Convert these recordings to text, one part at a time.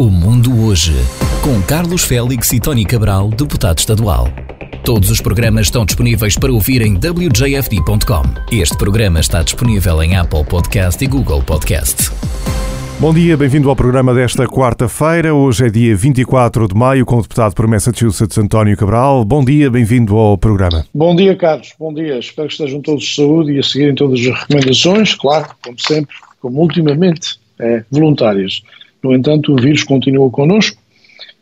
O Mundo Hoje, com Carlos Félix e Tony Cabral, deputado estadual. Todos os programas estão disponíveis para ouvir em wjfd.com. Este programa está disponível em Apple Podcast e Google Podcast. Bom dia, bem-vindo ao programa desta quarta-feira. Hoje é dia 24 de maio, com o deputado por Massachusetts, António Cabral. Bom dia, bem-vindo ao programa. Bom dia, Carlos. Bom dia. Espero que estejam todos de saúde e a seguirem todas as recomendações, claro, como sempre, como ultimamente, é, voluntárias. No entanto, o vírus continua connosco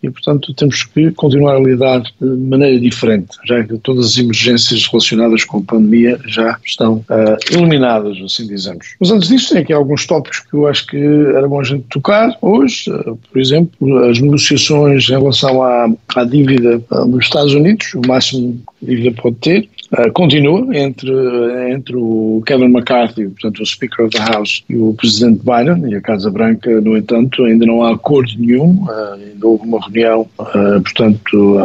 e, portanto, temos que continuar a lidar de maneira diferente, já que todas as emergências relacionadas com a pandemia já estão uh, eliminadas, assim dizemos. Mas antes disso, tem aqui alguns tópicos que eu acho que era bom a gente tocar hoje. Uh, por exemplo, as negociações em relação à, à dívida dos Estados Unidos, o máximo de dívida pode ter, Uh, continua entre, entre o Kevin McCarthy, portanto o Speaker of the House, e o Presidente Biden, e a Casa Branca, no entanto, ainda não há acordo nenhum, uh, ainda houve uma reunião, uh, portanto...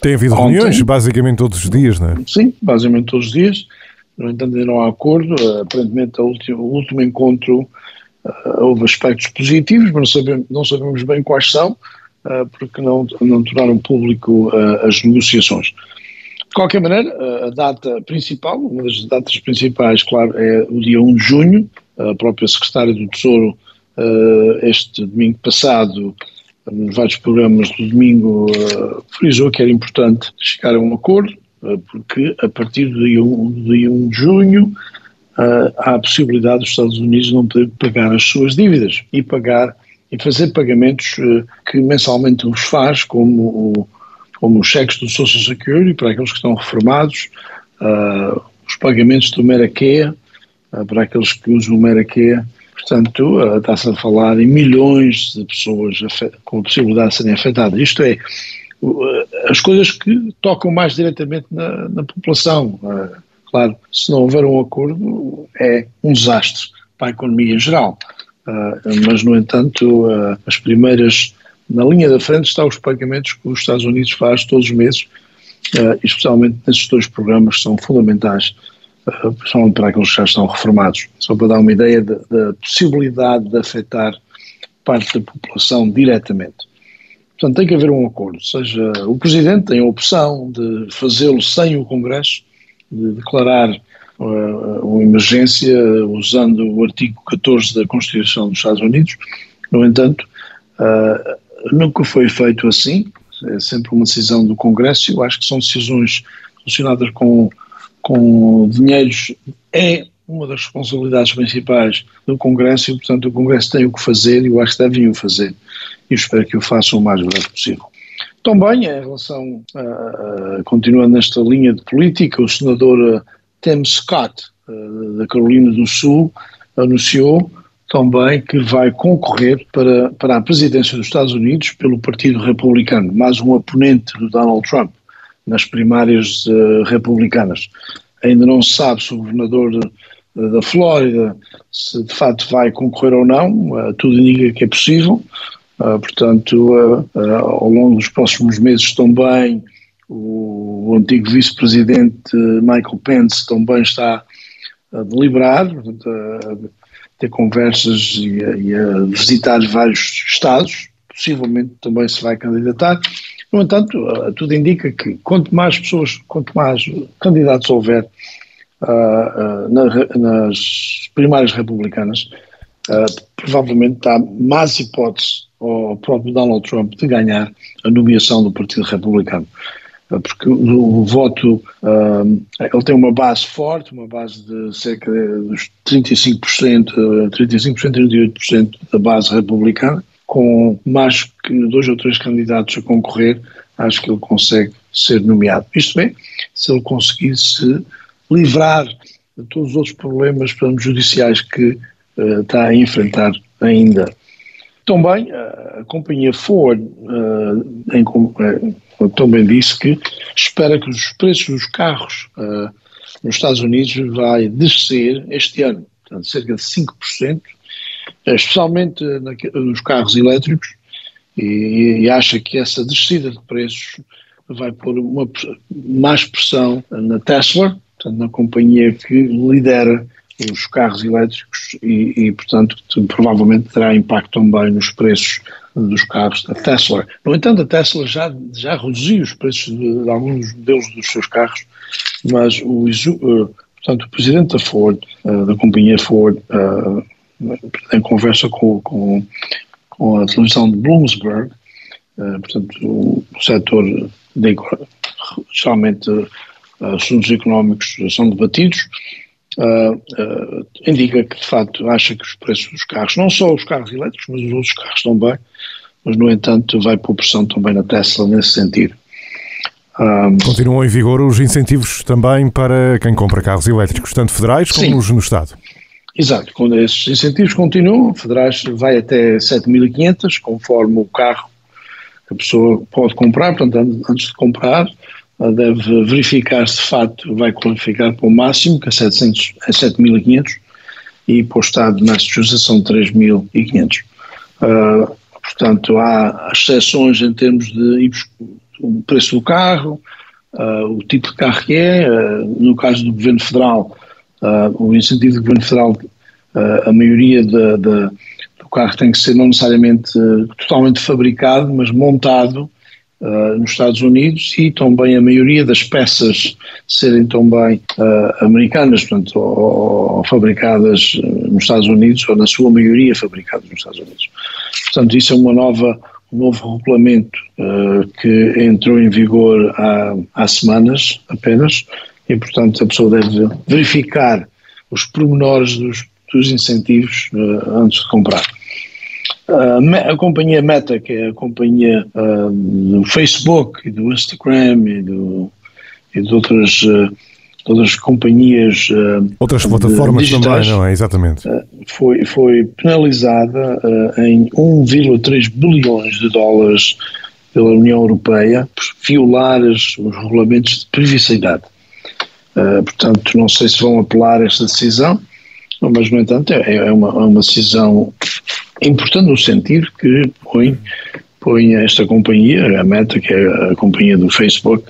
Tem havido ontem. reuniões basicamente todos os dias, não é? Sim, basicamente todos os dias, no entanto ainda não há acordo, aparentemente última, o último encontro houve aspectos positivos, mas não sabemos, não sabemos bem quais são, porque não, não tornaram público as negociações. Qualquer maneira, a data principal, uma das datas principais, claro, é o dia 1 de junho. A própria Secretária do Tesouro, eh, este domingo passado, nos vários programas do domingo, eh, frisou que era importante chegar a um acordo, eh, porque a partir do dia 1, do dia 1 de junho há a possibilidade dos Estados Unidos não poder pagar as suas dívidas e pagar e fazer pagamentos que mensalmente os faz, como o como os cheques do Social Security para aqueles que estão reformados, uh, os pagamentos do Medicare uh, para aqueles que usam o Medicare. Portanto, uh, está-se a falar em milhões de pessoas com possibilidade de serem afetadas. Isto é, as coisas que tocam mais diretamente na, na população. claro, se não houver um acordo, é um desastre para a economia em geral. mas, no entanto, as primeiras na linha da frente estão os pagamentos que os Estados Unidos faz todos os meses, uh, especialmente nesses dois programas que são fundamentais, uh, principalmente para aqueles que já estão reformados. Só para dar uma ideia da possibilidade de afetar parte da população diretamente. Portanto, tem que haver um acordo, seja o Presidente tem a opção de fazê-lo sem o Congresso, de declarar uh, uma emergência usando o artigo 14 da Constituição dos Estados Unidos. No entanto, uh, Nunca foi feito assim, é sempre uma decisão do Congresso. Eu acho que são decisões relacionadas com, com dinheiros, é uma das responsabilidades principais do Congresso e, portanto, o Congresso tem o que fazer e eu acho que devem o fazer. E espero que o façam o mais breve possível. Também, em relação, a, continuando nesta linha de política, o senador Tim Scott, da Carolina do Sul, anunciou também que vai concorrer para, para a presidência dos Estados Unidos pelo Partido Republicano, mais um oponente do Donald Trump nas primárias uh, republicanas. Ainda não se sabe se o governador de, da Flórida se de facto vai concorrer ou não, uh, tudo indica que é possível. Uh, portanto, ao longo dos próximos meses também o, o antigo vice-presidente Michael Pence também está a deliberar, portanto, ter conversas e a, e a visitar vários estados, possivelmente também se vai candidatar. No entanto, tudo indica que quanto mais pessoas, quanto mais candidatos houver uh, uh, na, nas primárias republicanas, uh, provavelmente há mais hipótese ao próprio Donald Trump de ganhar a nomeação do Partido Republicano porque o, voto, ele tem uma base forte, uma base de cerca dos 35%, 35%, 38% da base republicana, com mais que dois ou três candidatos a concorrer, acho que ele consegue ser nomeado. Isto é, se ele conseguisse livrar de todos os outros problemas portanto, judiciais que uh, está a enfrentar ainda. Também a, companhia Ford, uh, em, uh, também disse que espera que os preços dos carros uh, nos Estados Unidos vai descer este ano, portanto, cerca de 5%, especialmente na, nos carros elétricos, e, e, acha que essa descida de preços vai pôr uma, mais pressão na Tesla, portanto, na companhia que lidera os carros elétricos e, e portanto, provavelmente terá impacto também nos preços dos carros da Tesla. No entanto, a Tesla já, já reduziu os preços de, de alguns modelos dos seus carros, mas o, uh, portanto, o presidente da Ford, uh, da companhia Ford, uh, em conversa com, com, com, a televisão de Bloomsburg, portanto, o setor de, geralmente assuntos económicos são debatidos, Uh, uh, indica que de facto acha que os preços dos carros, não só os carros elétricos, mas os outros carros também, mas no entanto vai pôr pressão também na Tesla nesse sentido. Um, Continuam em vigor os incentivos também para quem compra carros elétricos, tanto federais como nos, no Estado. Exato, quando esses incentivos continuam, federais vai até 7.500, conforme o carro que a pessoa pode comprar, portanto antes de comprar deve verificar se de facto vai qualificar para o máximo, que é, 700, é 7.500, e para o estado de Massachusetts são 3.500. Uh, portanto, há exceções em termos de o preço do carro, uh, o tipo de carro que é, uh, no caso do Governo Federal, o incentivo do Governo Federal, a maioria do carro tem que ser não necessariamente totalmente fabricado, mas montado Uh, nos Estados Unidos e também a maioria das peças serem também uh, americanas, portanto, ou, ou, fabricadas nos Estados Unidos, ou na sua maioria fabricadas nos Estados Unidos. Portanto, isso é uma nova, um novo regulamento uh, que entrou em vigor há, há semanas apenas, e portanto a pessoa deve verificar os pormenores dos, dos incentivos antes de comprar. Uh, a companhia Meta, que é a companhia uh, do Facebook e do Instagram e, do, e de outras, uh, outras companhias. outras plataformas digitais, também, não é? Exatamente. foi, foi penalizada em 1,3 bilhões de dólares pela União Europeia por violar os, os regulamentos de privacidade. portanto, não sei se vão apelar esta decisão, mas, no entanto, é, é uma, é uma decisão importante no sentido que põe, põe esta companhia, a Meta, que é a companhia do Facebook,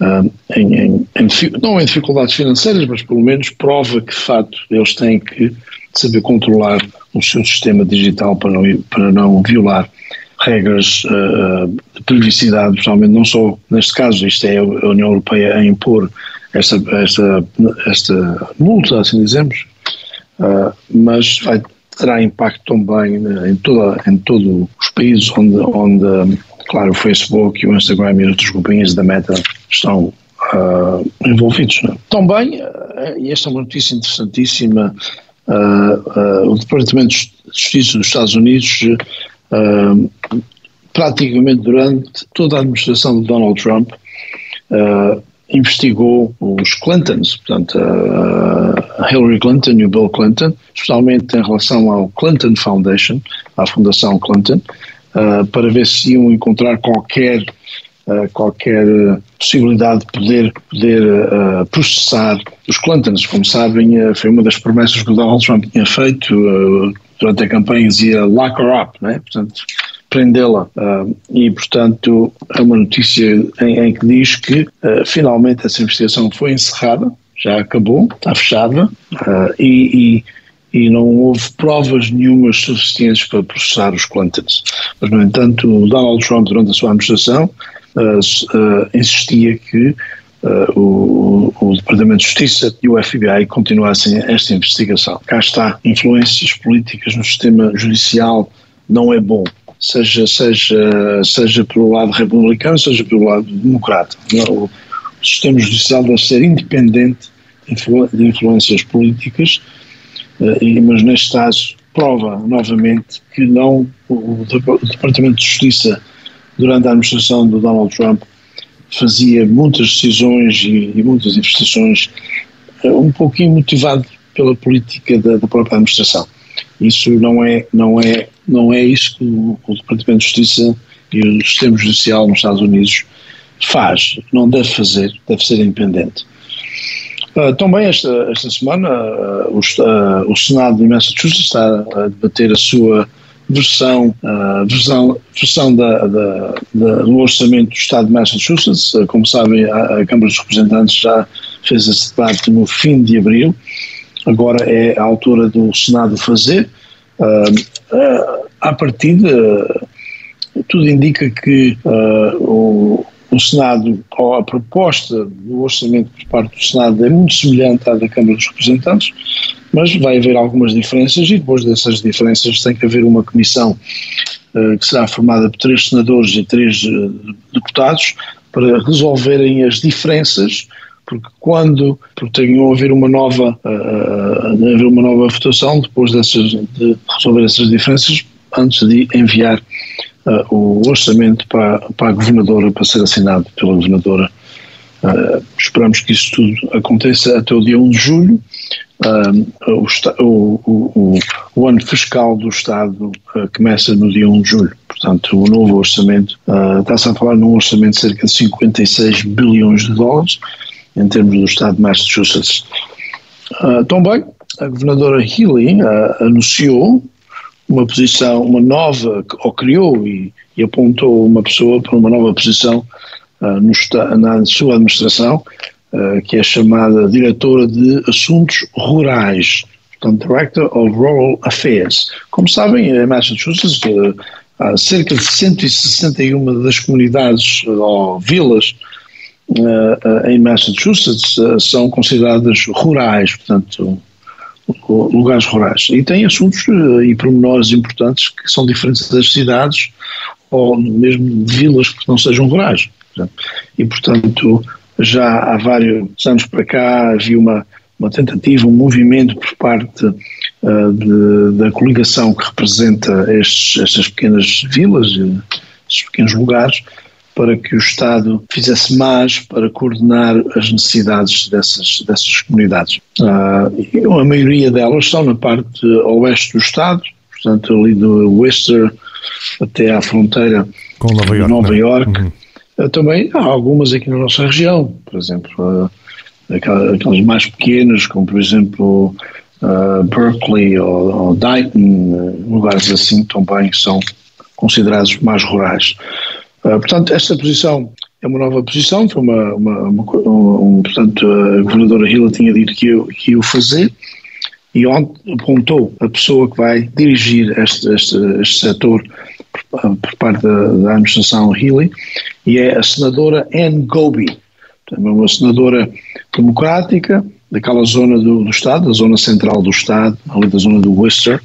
uh, em, em, em, não em dificuldades financeiras, mas pelo menos prova que de facto eles têm que saber controlar o seu sistema digital para não, para não violar regras uh, de privacidade, principalmente não só neste caso, isto é a União Europeia a impor esta, esta, esta multa, assim dizemos, uh, mas vai terá impacto também em, toda, em todos os países onde, onde, claro, o Facebook o Instagram e outras companhias da Meta estão uh, envolvidos. Né? Também, uh, e esta é uma notícia interessantíssima, uh, o Departamento de Justiça dos Estados Unidos praticamente durante toda a administração de Donald Trump investigou os Clintons, portanto, a Hillary Clinton e o Bill Clinton, especialmente em relação ao Clinton Foundation, à Fundação Clinton, uh, para ver se iam encontrar qualquer uh, qualquer possibilidade de poder, poder processar os Clintons. Como sabem, foi uma das promessas que o Donald Trump tinha feito durante a campanha, dizia lock her up, né? portanto, prendê-la. Uh, e, portanto, é uma notícia em, em que diz que uh, finalmente essa investigação foi encerrada, já acabou, está fechada, uh, e, e, e, não houve provas nenhumas suficientes para processar os Clintons. Mas, no entanto, Donald Trump, durante a sua administração, insistia que o, o, Departamento de Justiça e o FBI continuassem esta investigação. Cá está, influências políticas no sistema judicial não é bom seja, seja, seja pelo lado republicano, seja pelo lado democrata. O sistema judicial deve ser independente de influências políticas, eh, mas neste caso prova novamente que não o Departamento de Justiça durante a administração do Donald Trump fazia muitas decisões e, e muitas investigações eh, um pouquinho motivado pela política da, da própria administração. Isso não é, não é, não é isso que o, o Departamento de Justiça e o sistema judicial nos Estados Unidos faz, não deve fazer, deve ser independente. Uh, também esta, esta semana uh, o, uh, o, Senado de Massachusetts está a debater a sua versão, versão, versão da, da, da, do orçamento do Estado de Massachusetts. como sabem, a, a Câmara dos Representantes já fez esse debate no fim de abril agora é a altura do Senado fazer. Uh, uh, à partida, tudo indica que uh, o, o Senado, ou a proposta do orçamento por parte do Senado é muito semelhante à da Câmara dos Representantes, mas vai haver algumas diferenças e depois dessas diferenças tem que haver uma comissão uh, que será formada por três senadores e três uh, deputados para resolverem as diferenças porque quando tenham a haver uma nova uh, haver uma nova votação depois dessas de resolver essas diferenças antes de enviar uh, o orçamento para, para a governadora para ser assinado pela governadora. Uh, esperamos que isso tudo aconteça até o dia 1 de julho. O, o, o, o, ano fiscal do Estado começa no dia 1 de julho. Portanto o novo orçamento está-se a falar num orçamento de cerca de 56 bilhões de dólares em termos do estado de Massachusetts. Uh, também a governadora Healy uh, anunciou uma posição, uma nova, ou criou e, e, apontou uma pessoa para uma nova posição uh, no, na sua administração, que é chamada Diretora de Assuntos Rurais, portanto, Director of Rural Affairs. Como sabem, em Massachusetts, há cerca de 161 das comunidades ou vilas uh, em Massachusetts uh, são consideradas rurais, portanto, lugares rurais. E tem assuntos e pormenores importantes que são diferentes das cidades ou mesmo de vilas que não sejam rurais. E, portanto, já há vários anos para cá havia uma, uma tentativa, um movimento por parte uh, de, da coligação que representa estes, estas pequenas vilas, estes pequenos lugares, para que o Estado fizesse mais para coordenar as necessidades dessas, dessas comunidades. Uh, a maioria delas estão na parte oeste do Estado, portanto ali do Worcester até à fronteira com Nova York. Nova York. Uhum. Uh, também há algumas aqui na nossa região, por exemplo, uh, aquelas mais pequenas, como por exemplo Berkeley ou, ou Dayton, lugares assim também são considerados mais rurais. Uh, portanto, esta posição é uma nova posição, foi uma, uma, uma um, portanto, a governadora Hilla tinha dito que ia, que fazer e ontem apontou a pessoa que vai dirigir este, este, este setor por, por parte da, da, administração Healy e é a senadora Anne Gobi, é uma senadora democrática daquela zona do, do Estado, da zona central do Estado, ali da zona do Worcester,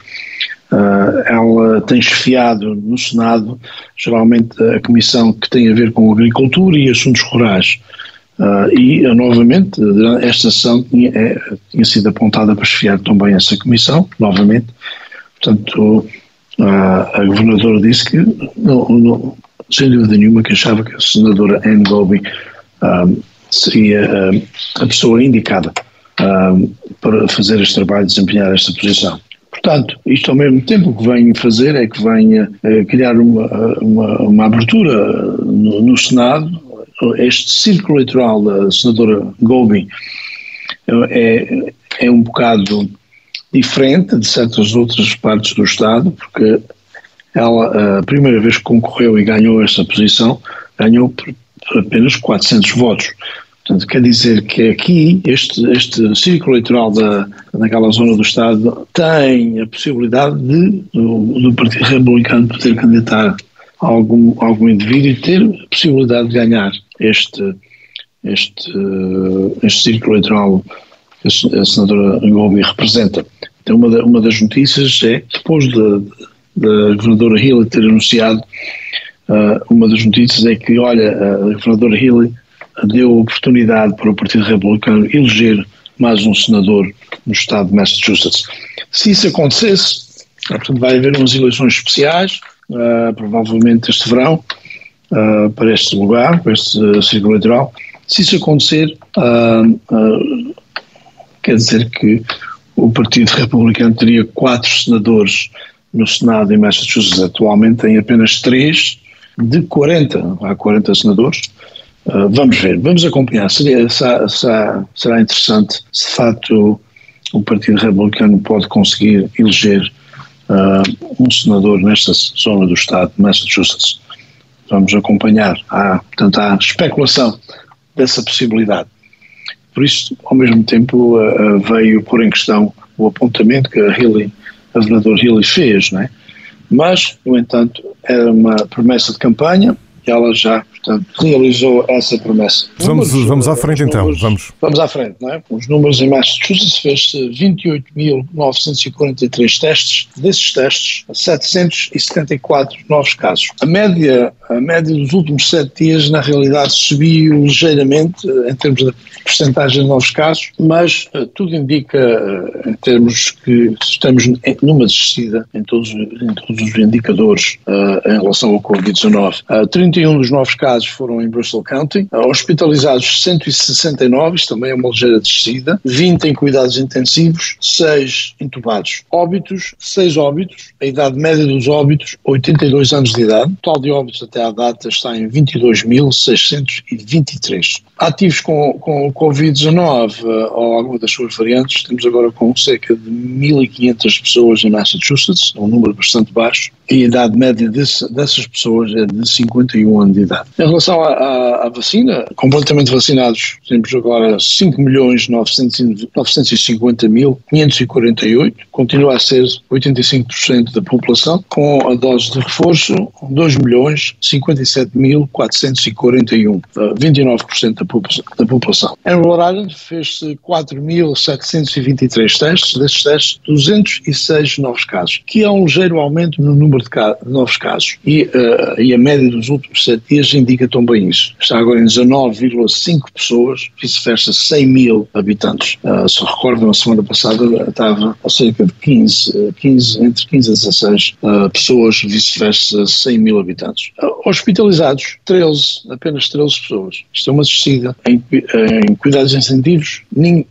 Uh, ela tem chefiado no Senado, geralmente, a comissão que tem a ver com agricultura e assuntos rurais. Uh, e, uh, novamente, esta sessão tinha, é, tinha, sido apontada para chefiar também essa comissão, novamente. Portanto, a governadora disse que, não, não, sem dúvida nenhuma, que achava que a senadora Anne Gobi seria a pessoa indicada para fazer este trabalho, desempenhar esta posição. Portanto, isto ao mesmo tempo que vem fazer é que venha eh, criar uma, uma, uma abertura no, no, Senado. Este círculo eleitoral da senadora Gobi é, é um bocado diferente de certas outras partes do Estado, porque ela, a primeira vez que concorreu e ganhou esta posição, ganhou por apenas 400 votos. Portanto, quer dizer que aqui, este, este círculo eleitoral da, daquela zona do Estado tem a possibilidade de, do, do Partido Republicano poder candidatar algum, algum indivíduo e ter a possibilidade de ganhar este, este, este círculo eleitoral que a senadora Gobi representa. Então, uma, da, uma das notícias é, depois da, da governadora Hillary ter anunciado, uh, uma das notícias é que, olha, a governadora Hillary deu oportunidade para o Partido Republicano eleger mais um senador no estado de Massachusetts. Se isso acontecesse, portanto, vai haver umas eleições especiais, uh, provavelmente este verão, uh, para este lugar, para este uh, círculo eleitoral. Se isso acontecer, quer dizer que o Partido Republicano teria quatro senadores no Senado em Massachusetts. Atualmente tem apenas três de 40. Há 40 senadores. Uh, vamos ver, vamos acompanhar. Seria, será, será interessante se de facto o Partido Republicano pode conseguir eleger uh, um senador nesta zona do Estado de Massachusetts. Vamos acompanhar. Há, portanto, há especulação dessa possibilidade. Por isso, ao mesmo tempo, uh, veio pôr em questão o apontamento que a Hillary, a governadora Hillary fez, não é? Mas, no entanto, era uma promessa de campanha, ela já, portanto, realizou essa promessa. Vamos, números, vamos à frente então, números, vamos. Vamos à frente, não é? Os números em Massachusetts fez-se 28.943 testes, desses testes, 774 novos casos. A média, a média dos últimos sete dias, na realidade, subiu ligeiramente em termos de percentagem de novos casos, mas uh, tudo indica, uh, em termos que estamos numa descida em todos, em todos os indicadores uh, em relação ao Covid-19. 31 dos novos casos foram em Bristol County, hospitalizados 169, isto também é uma ligeira descida, 20 em cuidados intensivos, 6 intubados. Óbitos, 6 óbitos, a idade média dos óbitos, 82 anos de idade, o total de óbitos até à data está em 22.623. Ativos com, com Covid-19 ou alguma das suas variantes, temos agora com cerca de 1.500 pessoas em Massachusetts, um número bastante baixo, e a idade média desse, dessas pessoas é de 51 anos de idade. Em relação à, vacina, completamente vacinados, temos agora 5 milhões 950 mil 548, continua a ser 85% da população, com a dose de reforço 2 milhões 57 mil 441, 29% da população. Em Rhode fez-se 4.723 testes, desses testes 206 novos casos, que é um ligeiro aumento no número de, casos, de novos casos e, uh, e, a média dos últimos sete dias indica também isso. Está agora em 19,5 pessoas, vice-versa 100 mil habitantes. Uh, se recordam, a semana passada estava a cerca de 15, 15 entre 15 a 16 uh, pessoas, vice-versa 100 mil habitantes. hospitalizados, 13, apenas 13 pessoas. Isto é uma descida em, em cuidados incentivos,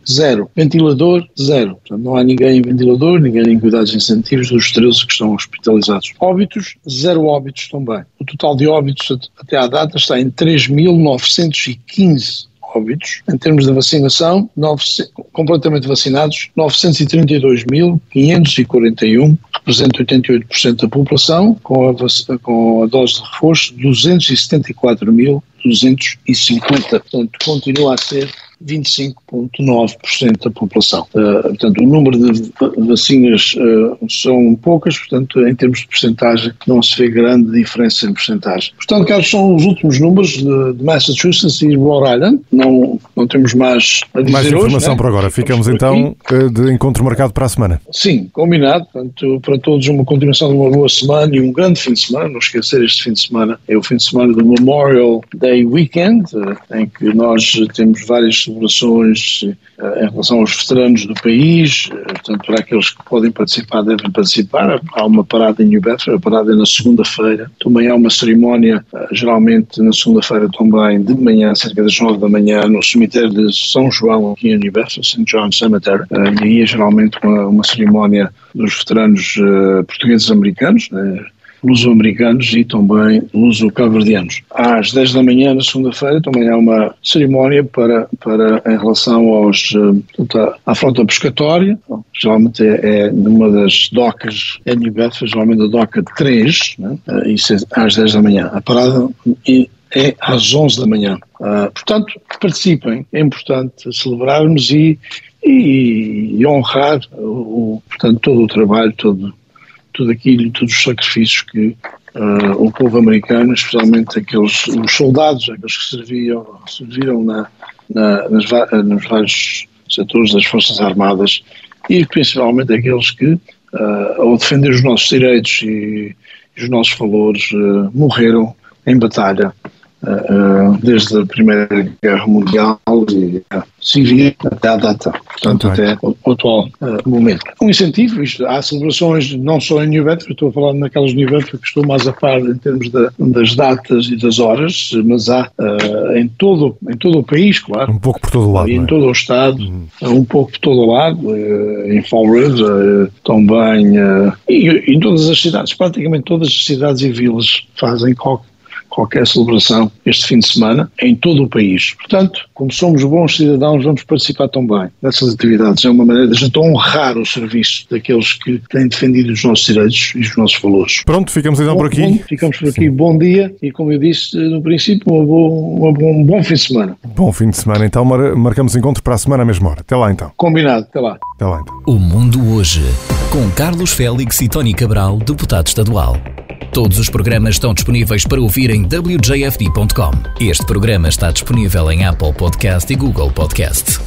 zero. Ventilador, zero. Portanto, não há ninguém em ventilador, ninguém em cuidados incentivos dos 13 que estão hospitalizados. Óbitos, zero óbitos também. Total de óbitos até à data está em 3.915 óbitos. Em termos de vacinação, 9, completamente vacinados, 932.541, representa 88% da população, com a, com a dose de reforço, 274.250. Portanto, continua a ser 25,9% da população. Uh, portanto, o número de vacinas uh, são poucas, portanto, em termos de porcentagem, não se vê grande diferença em porcentagem. Portanto, Carlos, são os últimos números de, de Massachusetts e Rhode Island. Não, não temos mais a dizer Mais informação hoje, por agora. Ficamos então eh, de encontro marcado para a semana. Sim, combinado. Portanto, para todos uma continuação de uma boa semana e um grande fim de semana. Não esquecer, este fim de semana é o fim de semana do Memorial Day Weekend, em que nós temos várias celebrações eh, em relação aos veteranos do país, eh, portanto, para aqueles que podem participar, devem participar. Há uma parada em New Bedford, a parada é na segunda-feira. Também há uma cerimónia, eh, geralmente na segunda-feira também, de manhã, cerca das nove da manhã, no cemitério de São João, aqui em New Bedford, St. John Cemetery. E aí é geralmente uma, uma cerimónia dos veteranos portugueses americanos, né? Luso-americanos e também luso-caverdianos. Às 10 da manhã, na segunda-feira, também há uma cerimónia para, para em relação aos, eh, portanto, à frota pescatória, geralmente é, é numa das docas em New Bedford, geralmente a doca 3, né? Eh, isso é às 10 da manhã. A parada é às 11 da manhã. Uh, portanto, participem, é importante celebrarmos e, e, e honrar o, portanto, todo o trabalho, todo, tudo aquilo, todos os sacrifícios que uh, o povo americano, especialmente aqueles os soldados, aqueles que serviam, serviram na, na, nas, nos vários setores das Forças Armadas e principalmente aqueles que, uh, ao defender os nossos direitos e, e os nossos valores, uh, morreram em batalha desde a Primeira Guerra Mundial e civil até à data, portanto até o, atual uh, momento. Um incentivo, isto, há celebrações não só em New Bedford, estou a falar naquelas New Bedford que estou mais a par em termos de, das datas e das horas, mas há uh, em, todo, em todo o país, claro. Um pouco por todo o lado. Em é? todo o estado, uhum. um pouco por todo o lado, uh, em Fall River também, e em todas as cidades, praticamente todas as cidades e vilas fazem qualquer qualquer celebração este fim de semana em todo o país. Portanto, como somos bons cidadãos, vamos participar também nessas atividades. É uma maneira de a gente honrar o serviço daqueles que têm defendido os nossos direitos e os nossos valores. Pronto, ficamos então bom, por aqui. Bom, ficamos por aqui. Sim. Bom dia e, como eu disse no princípio, um bom, um bom fim de semana. Bom fim de semana. Então marcamos encontro para a semana à mesma hora. Até lá então. Combinado. Até lá. Até lá então. O Mundo Hoje, com Carlos Félix e Tony Cabral, deputado estadual. Todos os programas estão disponíveis para ouvir em wjfd.com. Este programa está disponível em Apple Podcast e Google Podcast.